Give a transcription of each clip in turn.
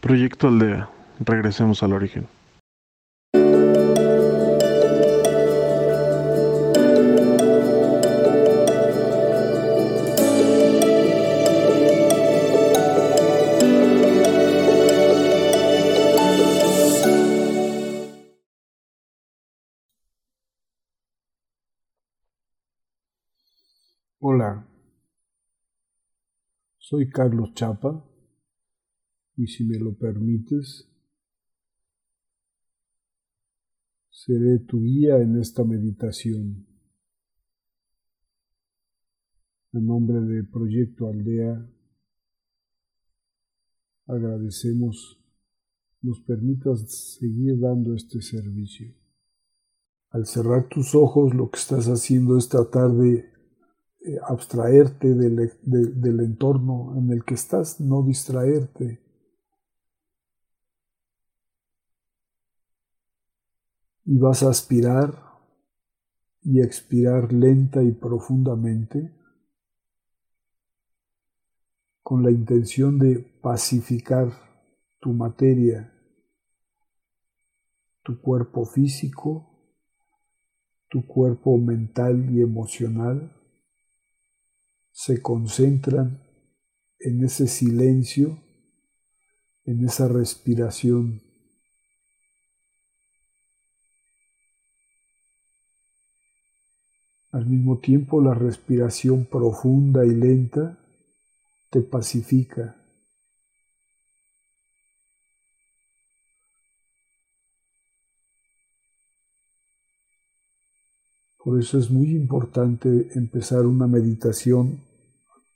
Proyecto Aldea. Regresemos al origen. Hola, soy Carlos Chapa y si me lo permites, seré tu guía en esta meditación. En nombre de Proyecto Aldea, agradecemos nos permitas seguir dando este servicio. Al cerrar tus ojos, lo que estás haciendo es tratar de eh, abstraerte del, del entorno en el que estás, no distraerte. Y vas a aspirar y expirar lenta y profundamente con la intención de pacificar tu materia, tu cuerpo físico, tu cuerpo mental y emocional se concentran en ese silencio, en esa respiración. Al mismo tiempo la respiración profunda y lenta te pacifica. Por eso es muy importante empezar una meditación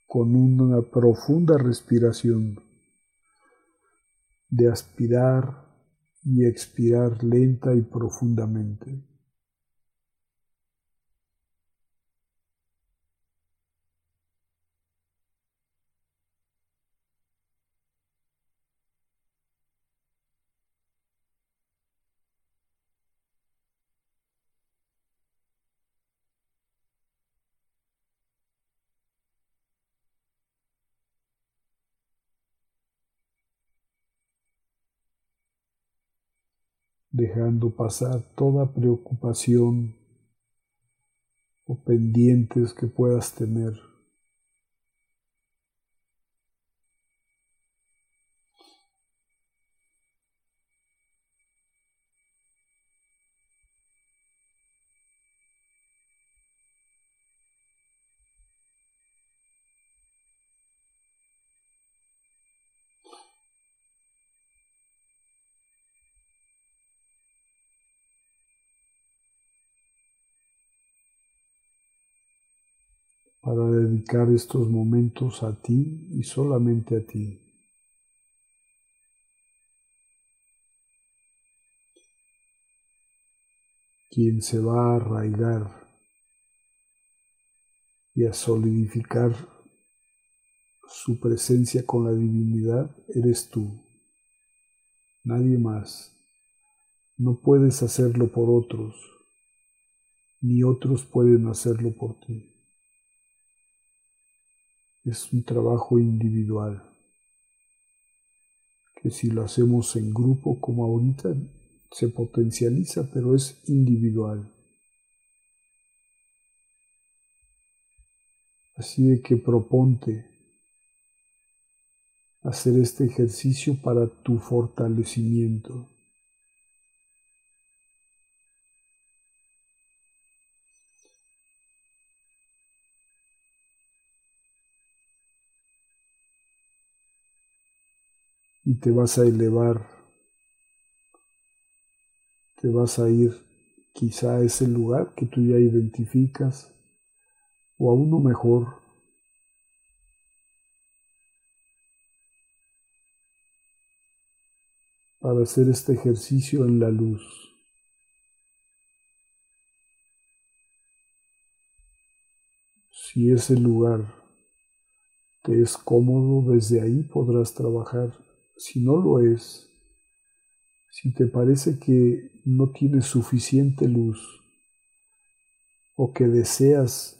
con una profunda respiración de aspirar y expirar lenta y profundamente. Dejando pasar toda preocupación o pendientes que puedas tener. para dedicar estos momentos a ti y solamente a ti. Quien se va a arraigar y a solidificar su presencia con la divinidad eres tú, nadie más. No puedes hacerlo por otros, ni otros pueden hacerlo por ti es un trabajo individual, que si lo hacemos en grupo como ahorita se potencializa, pero es individual. Así de que proponte hacer este ejercicio para tu fortalecimiento. Y te vas a elevar, te vas a ir quizá a ese lugar que tú ya identificas o a uno mejor. para hacer este ejercicio en la luz. Si ese lugar te es cómodo, desde ahí podrás trabajar si no lo es, si te parece que no tienes suficiente luz o que deseas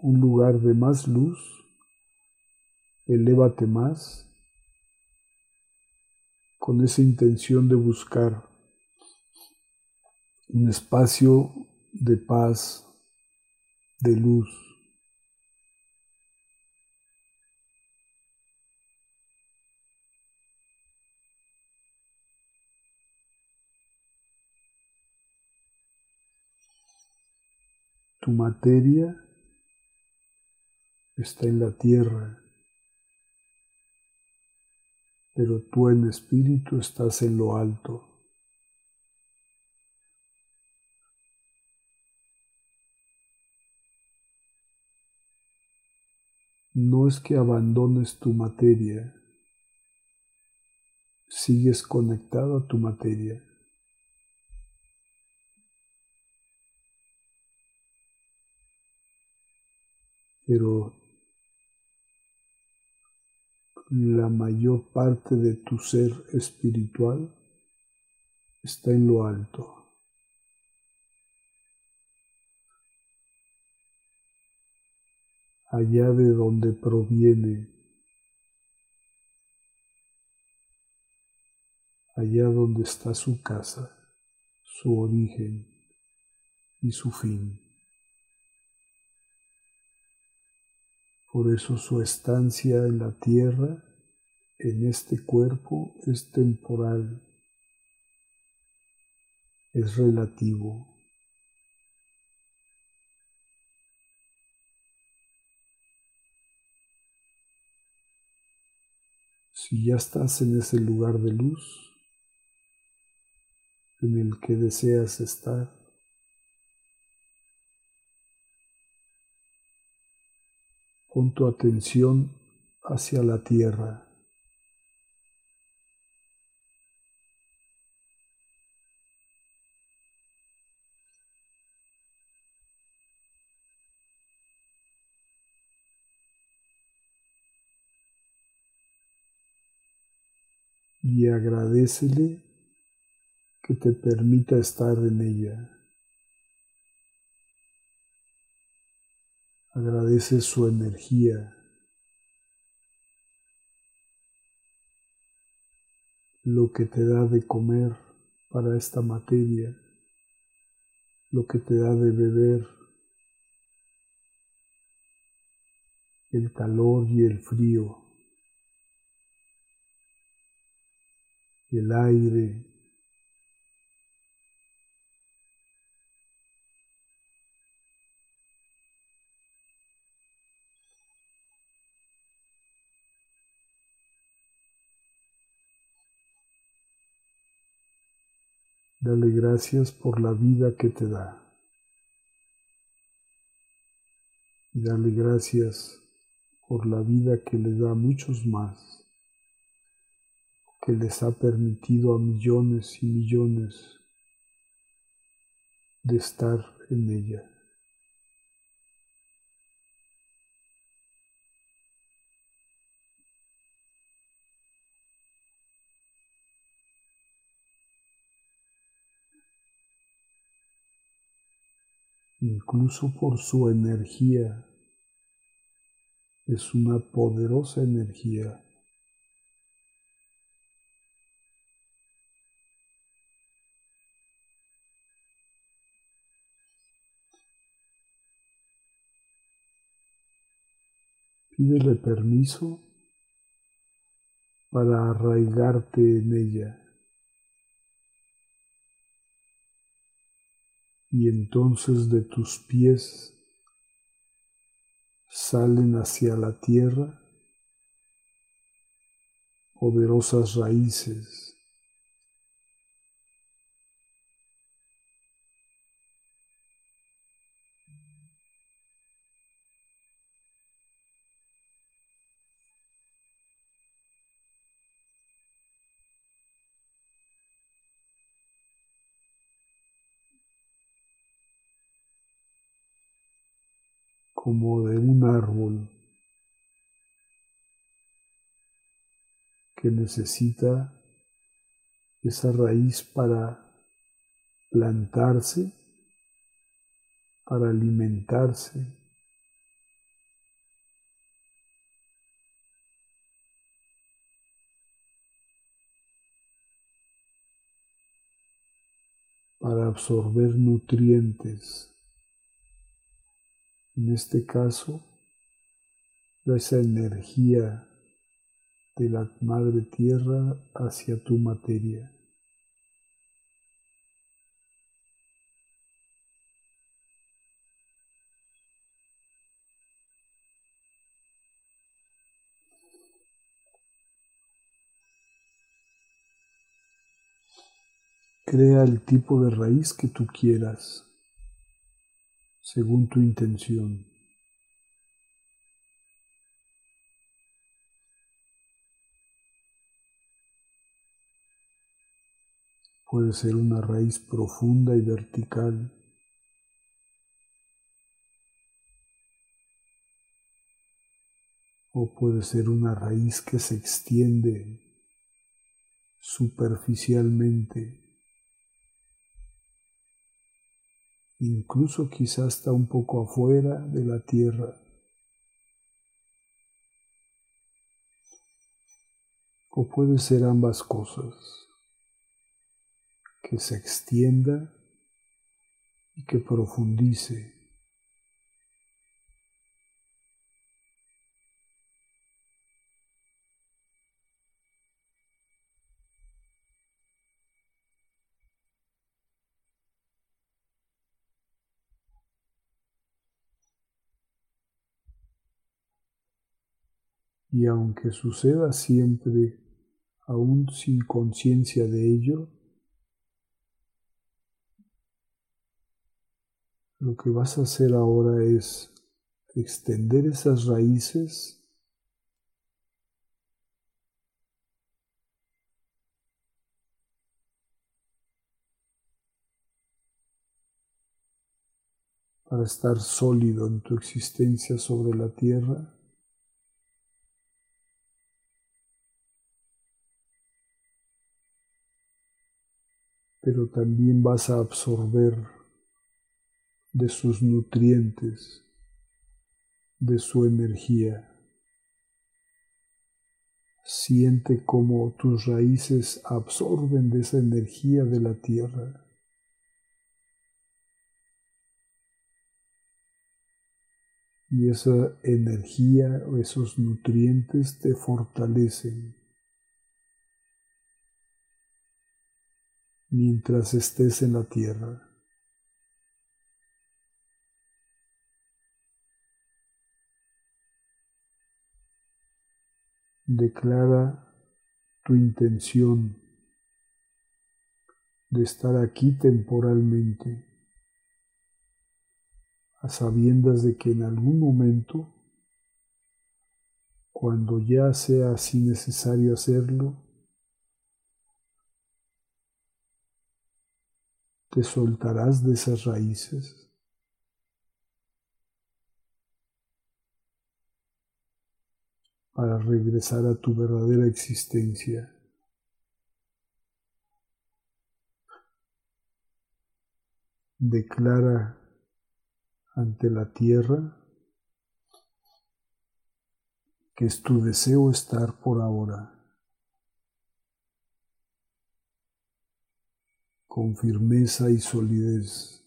un lugar de más luz, elévate más, con esa intención de buscar un espacio de paz, de luz. Tu materia está en la tierra, pero tú en espíritu estás en lo alto. No es que abandones tu materia, sigues conectado a tu materia. Pero la mayor parte de tu ser espiritual está en lo alto. allá de donde proviene, allá donde está su casa, su origen y su fin. Por eso su estancia en la tierra, en este cuerpo, es temporal, es relativo. Si ya estás en ese lugar de luz en el que deseas estar, pon tu atención hacia la tierra. y agradecele que te permita estar en ella. Agradece su energía. Lo que te da de comer para esta materia, lo que te da de beber, el calor y el frío. el aire. Dale gracias por la vida que te da. Y dale gracias por la vida que le da a muchos más que les ha permitido a millones y millones de estar en ella. Incluso por su energía, es una poderosa energía Pídele permiso para arraigarte en ella. Y entonces de tus pies salen hacia la tierra poderosas raíces como de un árbol que necesita esa raíz para plantarse, para alimentarse. para absorber nutrientes. En este caso, esa energía de la madre tierra hacia tu materia. Crea el tipo de raíz que tú quieras, según tu intención. Puede ser una raíz profunda y vertical. O puede ser una raíz que se extiende superficialmente. Incluso quizás está un poco afuera de la tierra. O puede ser ambas cosas, que se extienda y que profundice. Y aunque suceda siempre, aún sin conciencia de ello, lo que vas a hacer ahora es extender esas raíces para estar sólido en tu existencia sobre la tierra. Pero también vas a absorber de sus nutrientes, de su energía. Siente cómo tus raíces absorben de esa energía de la tierra. Y esa energía esos nutrientes te fortalecen. Mientras estés en la tierra. Declara tu intención de estar aquí temporalmente, a sabiendas de que en algún momento, cuando ya sea así necesario hacerlo, te soltarás de esas raíces. para regresar a tu verdadera existencia. Declara ante la tierra que es tu deseo estar por ahora. Con firmeza y solidez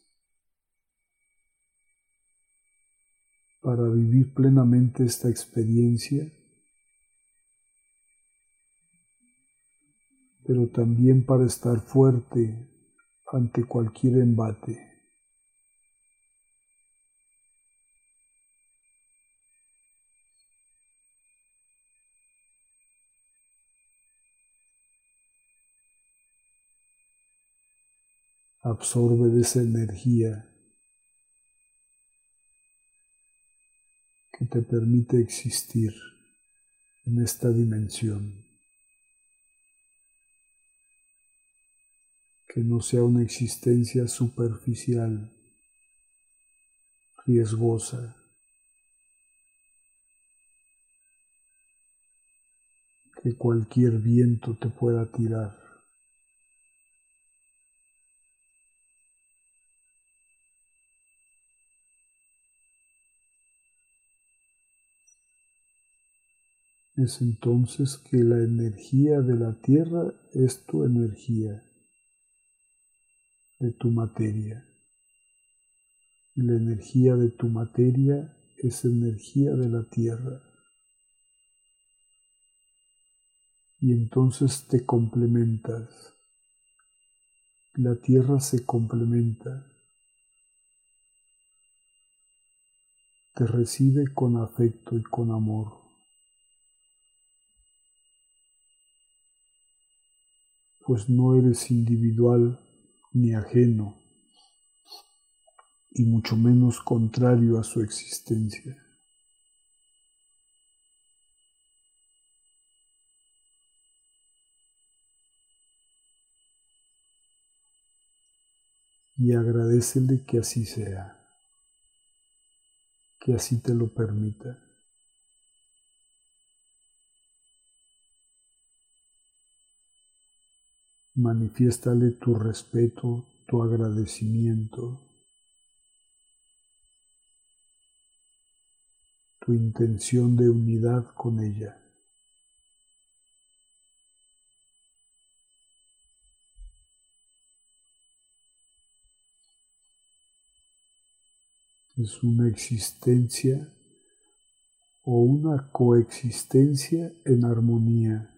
para vivir plenamente esta experiencia, pero también para estar fuerte ante cualquier embate. Absorbe de esa energía que te permite existir en esta dimensión. Que no sea una existencia superficial, riesgosa. Que cualquier viento te pueda tirar. Es entonces que la energía de la tierra es tu energía. de tu materia. Y la energía de tu materia es energía de la tierra. Y entonces te complementas. La tierra se complementa. Te recibe con afecto y con amor. Pues no eres individual ni ajeno y mucho menos contrario a su existencia. Y agradecele que así sea, que así te lo permita. Manifiéstale tu respeto, tu agradecimiento, tu intención de unidad con ella. Es una existencia o una coexistencia en armonía.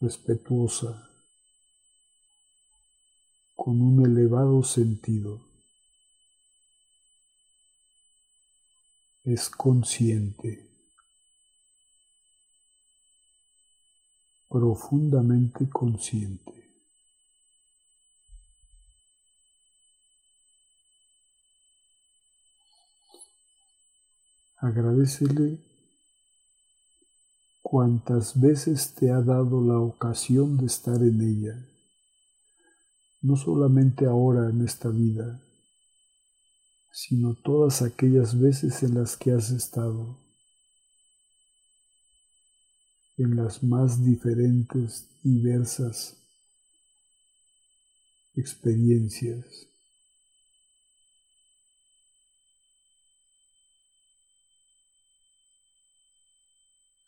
Respetuosa, con un elevado sentido. Es consciente, profundamente consciente. Agradecele cuantas veces te ha dado la ocasión de estar en ella, no solamente ahora en esta vida, sino todas aquellas veces en las que has estado, en las más diferentes, diversas experiencias.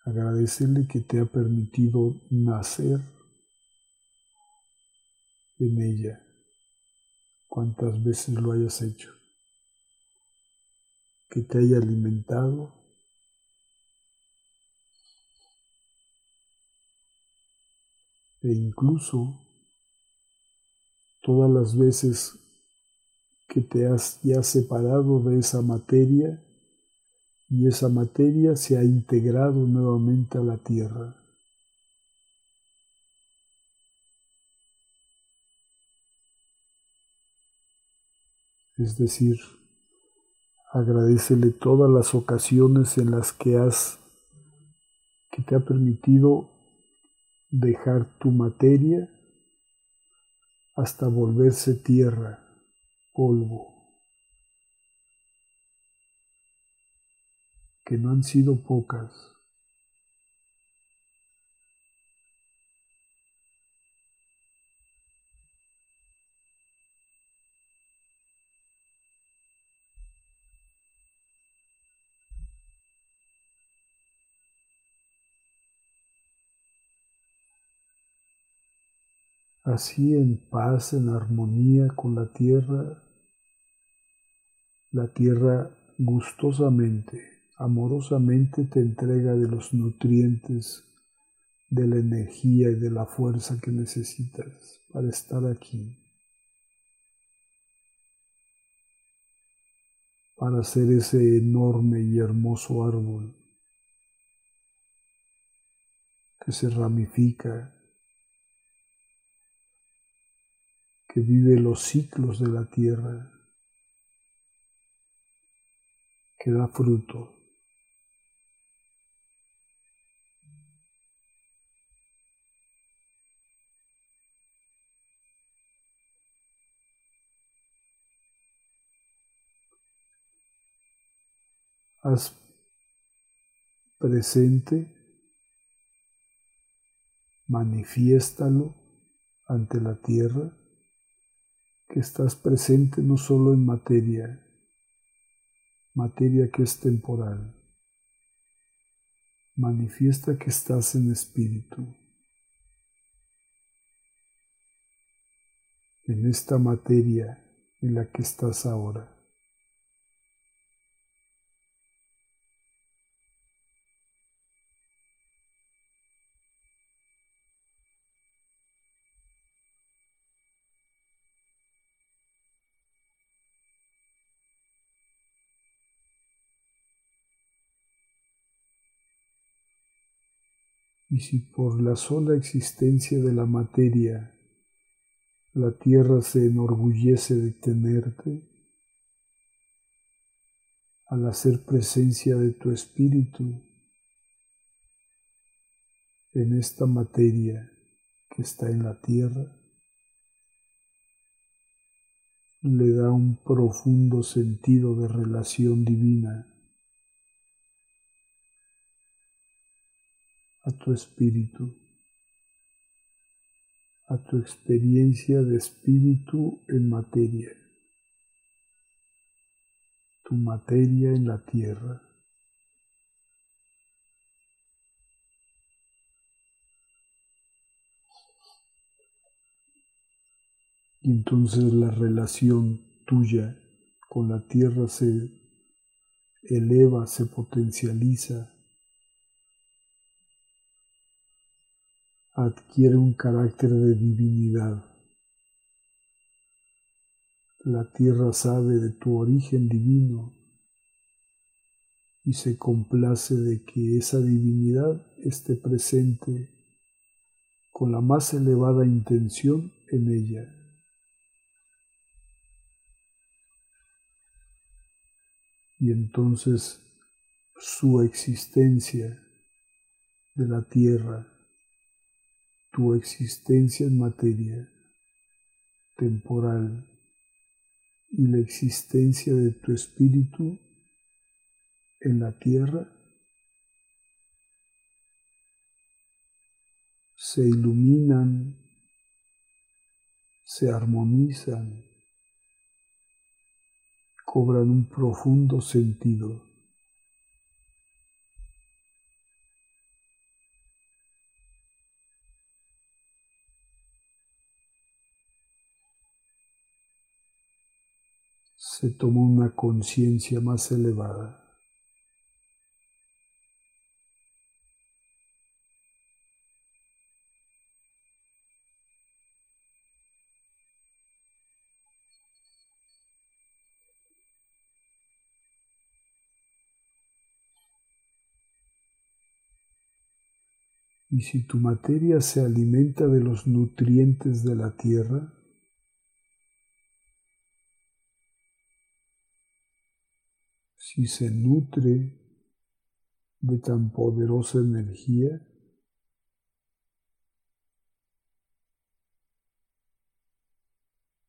Agradecerle que te ha permitido nacer en ella, cuantas veces lo hayas hecho, que te haya alimentado, e incluso todas las veces que te has ya separado de esa materia, y esa materia se ha integrado nuevamente a la tierra. Es decir, agradecele todas las ocasiones en las que has que te ha permitido dejar tu materia hasta volverse tierra, polvo. Que no han sido pocas. Así en paz, en armonía con la tierra, la tierra gustosamente amorosamente te entrega de los nutrientes, de la energía y de la fuerza que necesitas para estar aquí, para ser ese enorme y hermoso árbol que se ramifica, que vive los ciclos de la tierra, que da fruto. haz presente, manifiéstalo ante la tierra, que estás presente no solo en materia, materia que es temporal, manifiesta que estás en espíritu. en esta materia en la que estás ahora. Y si por la sola existencia de la materia la tierra se enorgullece de tenerte, al hacer presencia de tu espíritu en esta materia que está en la tierra, le da un profundo sentido de relación divina a tu espíritu, a tu experiencia de espíritu en materia, tu materia en la tierra. Y entonces la relación tuya con la tierra se eleva, se potencializa adquiere un carácter de divinidad. La tierra sabe de tu origen divino y se complace de que esa divinidad esté presente con la más elevada intención en ella. Y entonces su existencia de la tierra tu existencia en materia temporal y la existencia de tu espíritu en la tierra se iluminan, se armonizan, cobran un profundo sentido. Se toma una conciencia más elevada. Y si tu materia se alimenta de los nutrientes de la tierra, si se nutre de tan poderosa energía,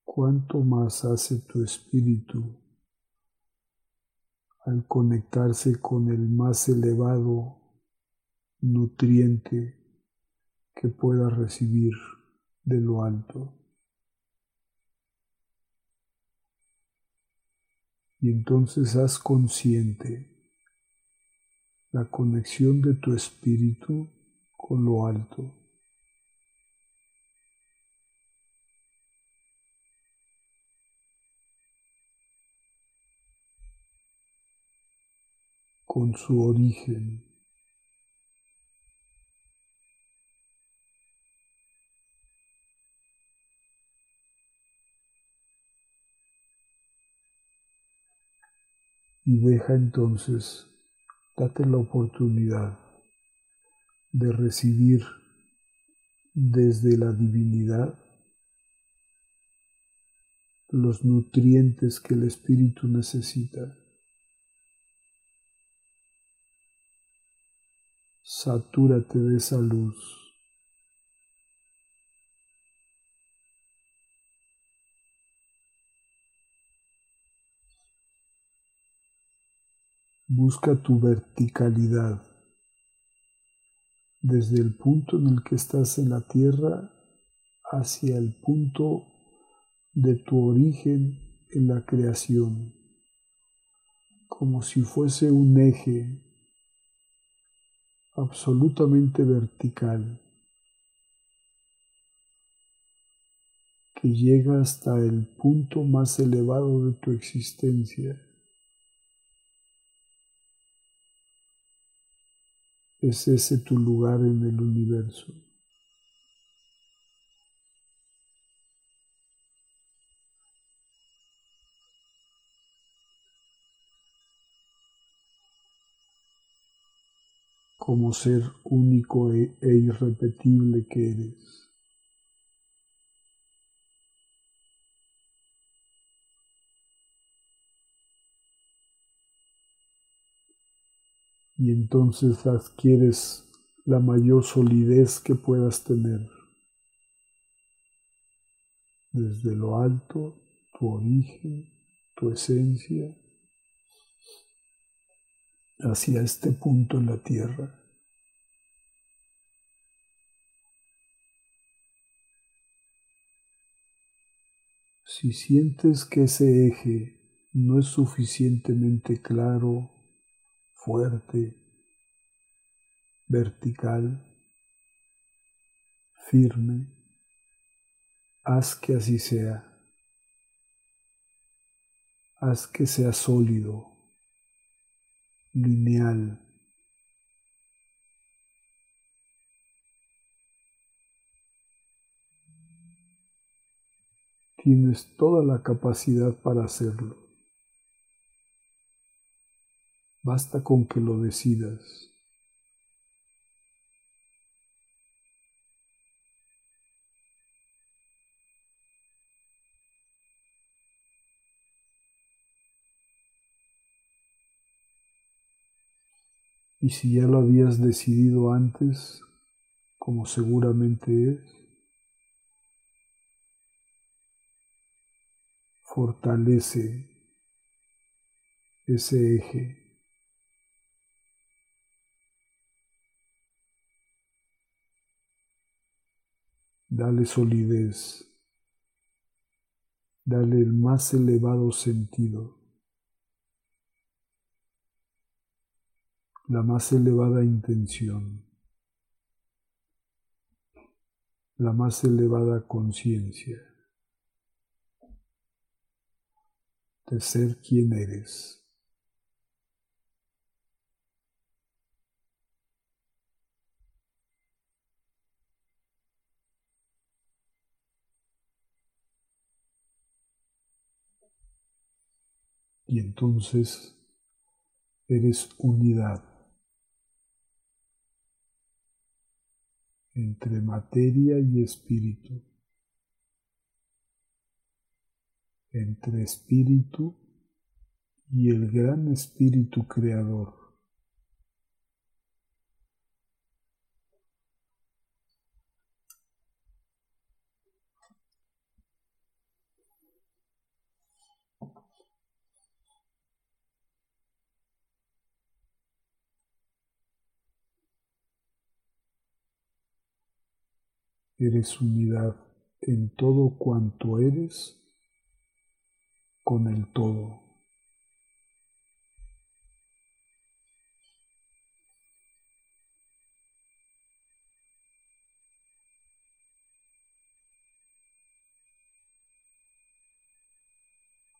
cuánto más hace tu espíritu al conectarse con el más elevado nutriente que pueda recibir de lo alto. Y entonces haz consciente la conexión de tu espíritu con lo alto. con su origen. Y deja entonces, date la oportunidad de recibir desde la divinidad los nutrientes que el espíritu necesita. Satúrate de esa luz. Busca tu verticalidad desde el punto en el que estás en la tierra hacia el punto de tu origen en la creación, como si fuese un eje absolutamente vertical que llega hasta el punto más elevado de tu existencia. Es ese tu lugar en el universo. como ser único e, irrepetible que eres. Y entonces adquieres la mayor solidez que puedas tener. Desde lo alto, tu origen, tu esencia, hacia este punto en la tierra. Si sientes que ese eje no es suficientemente claro, fuerte, vertical, firme, haz que así sea. Haz que sea sólido, lineal. Tienes toda la capacidad para hacerlo. Basta con que lo decidas. Y si ya lo habías decidido antes, como seguramente es, fortalece ese eje. Dale solidez, dale el más elevado sentido. la más elevada intención, la más elevada conciencia de ser quien eres. Y entonces eres unidad. entre materia y espíritu, entre espíritu y el gran espíritu creador. Eres unidad en todo cuanto eres con el todo.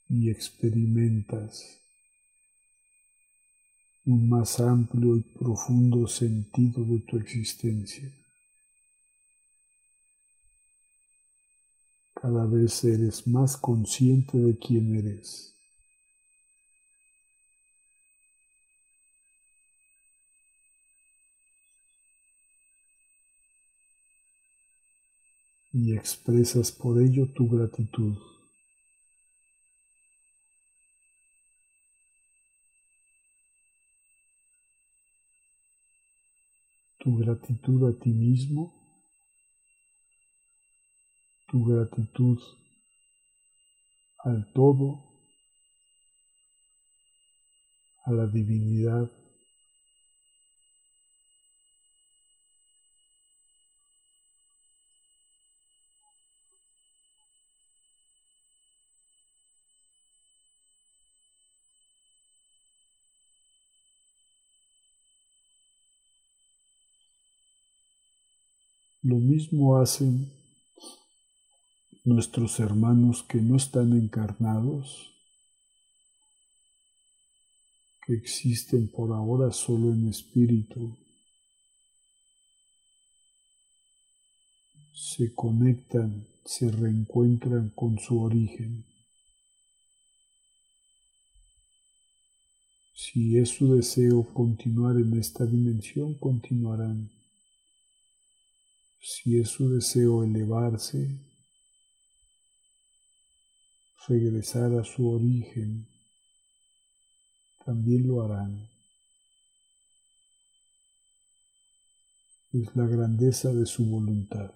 y experimentas un más amplio y profundo sentido de tu existencia. Cada vez eres más consciente de quién eres. Y expresas por ello tu gratitud. Tu gratitud a ti mismo tu gratitud al todo, a la divinidad. Lo mismo hacen nuestros hermanos que no están encarnados, que existen por ahora solo en espíritu, se conectan, se reencuentran con su origen. Si es su deseo continuar en esta dimensión, continuarán. Si es su deseo elevarse, regresar a su origen, también lo harán. Es la grandeza de su voluntad.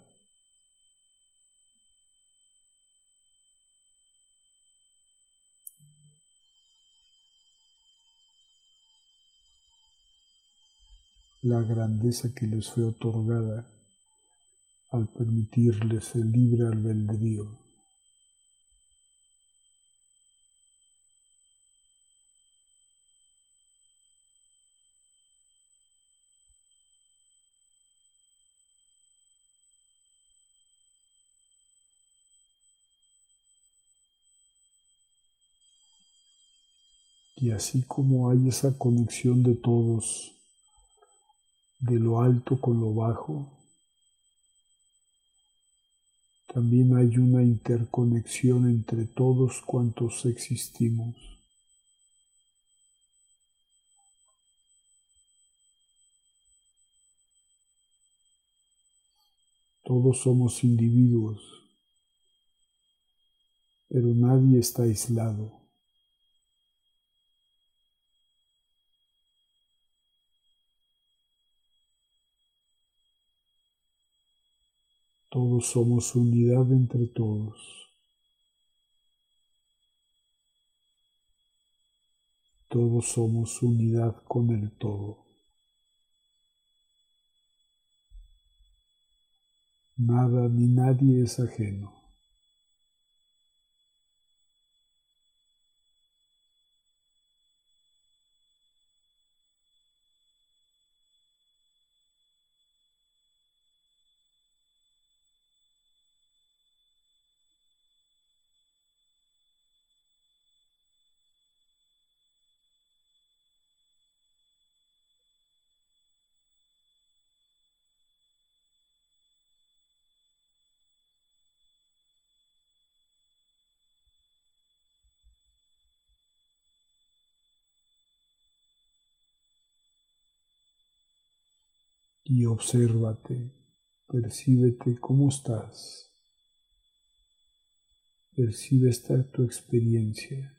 la grandeza que les fue otorgada al permitirles el libre albedrío. Y así como hay esa conexión de todos de lo alto con lo bajo, también hay una interconexión entre todos cuantos existimos. Todos somos individuos, pero nadie está aislado. Todos somos unidad entre todos. Todos somos unidad con el todo. Nada ni nadie es ajeno. Y obsérvate, percíbete cómo estás. Percibe esta tu experiencia.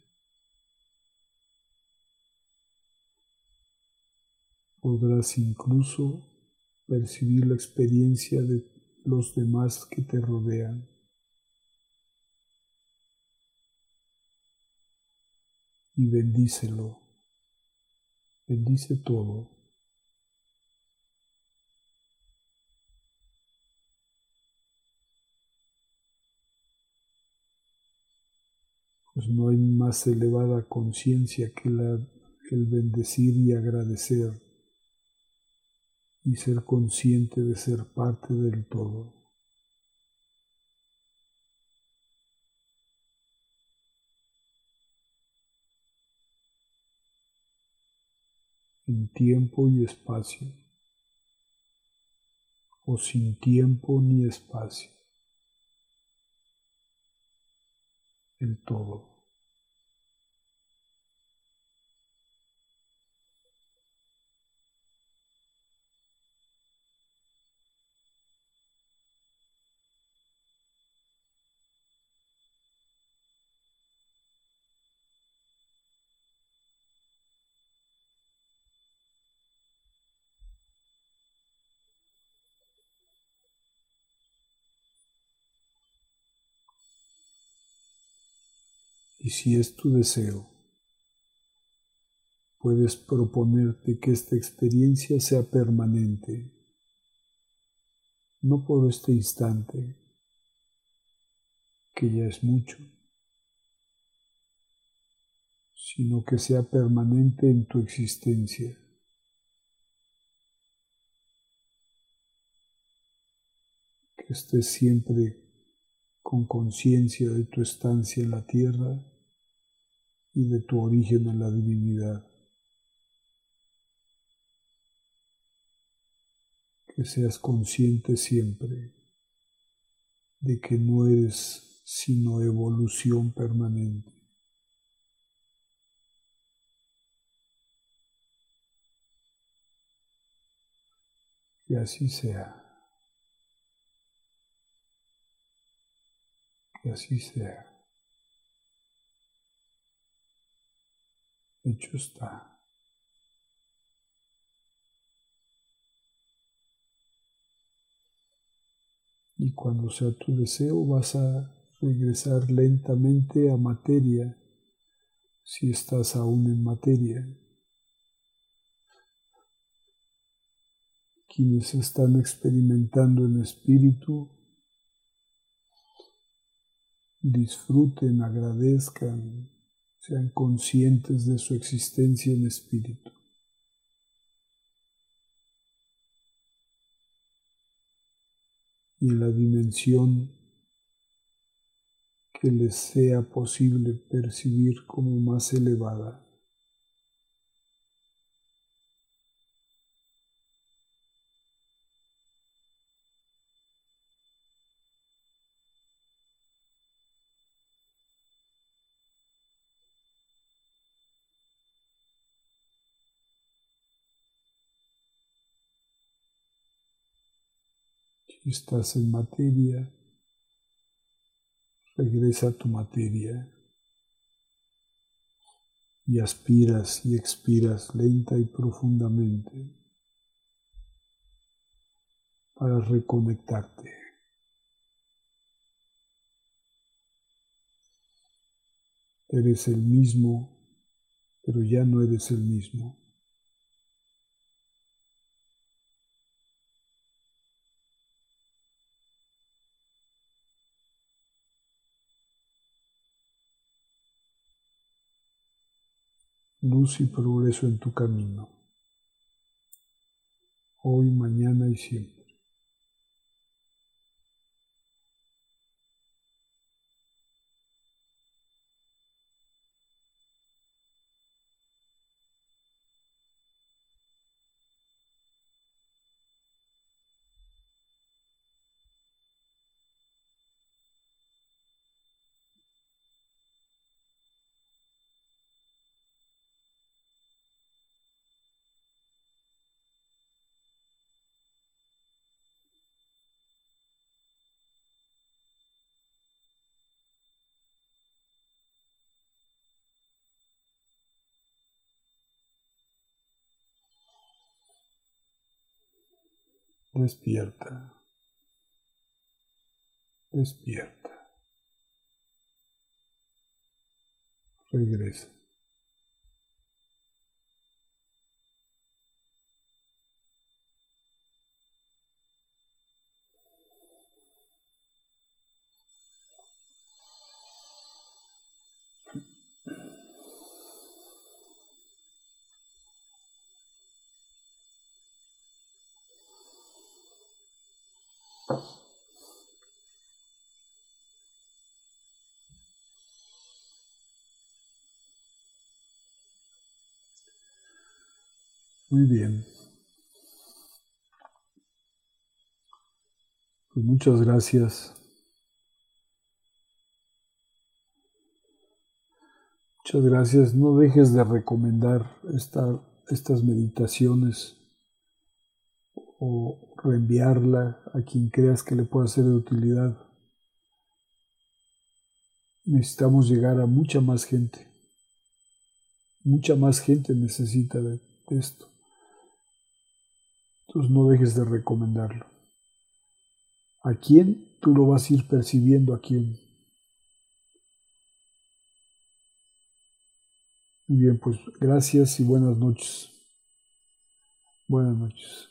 Podrás incluso percibir la experiencia de los demás que te rodean. Y bendícelo. Bendice todo. Pues no hay más elevada conciencia que el bendecir y agradecer y ser consciente de ser parte del todo. en tiempo y espacio, o sin tiempo ni espacio. El todo. Y si es tu deseo, puedes proponerte que esta experiencia sea permanente, no por este instante, que ya es mucho, sino que sea permanente en tu existencia. Que estés siempre con conciencia de tu estancia en la tierra y de tu origen en la divinidad. Que seas consciente siempre de que no eres sino evolución permanente. Que así sea. Que así sea. Hecho está. Y cuando sea tu deseo vas a regresar lentamente a materia, si estás aún en materia. Quienes están experimentando en espíritu, disfruten, agradezcan, sean conscientes de su existencia en espíritu. y en la dimensión que les sea posible percibir como más elevada. Estás en materia, regresa a tu materia y aspiras y expiras lenta y profundamente para reconectarte. Eres el mismo, pero ya no eres el mismo. Luz y progreso en tu camino, hoy, mañana y siempre. Despierta. Despierta. Regresa. Muy bien. Pues muchas gracias. Muchas gracias. No dejes de recomendar estas meditaciones o reenviarla a quien creas que le pueda ser de utilidad. Necesitamos llegar a mucha más gente. Mucha más gente necesita de esto. Entonces no dejes de recomendarlo. ¿A quién? Tú lo vas a ir percibiendo a quién. Muy bien, pues gracias y buenas noches. Buenas noches.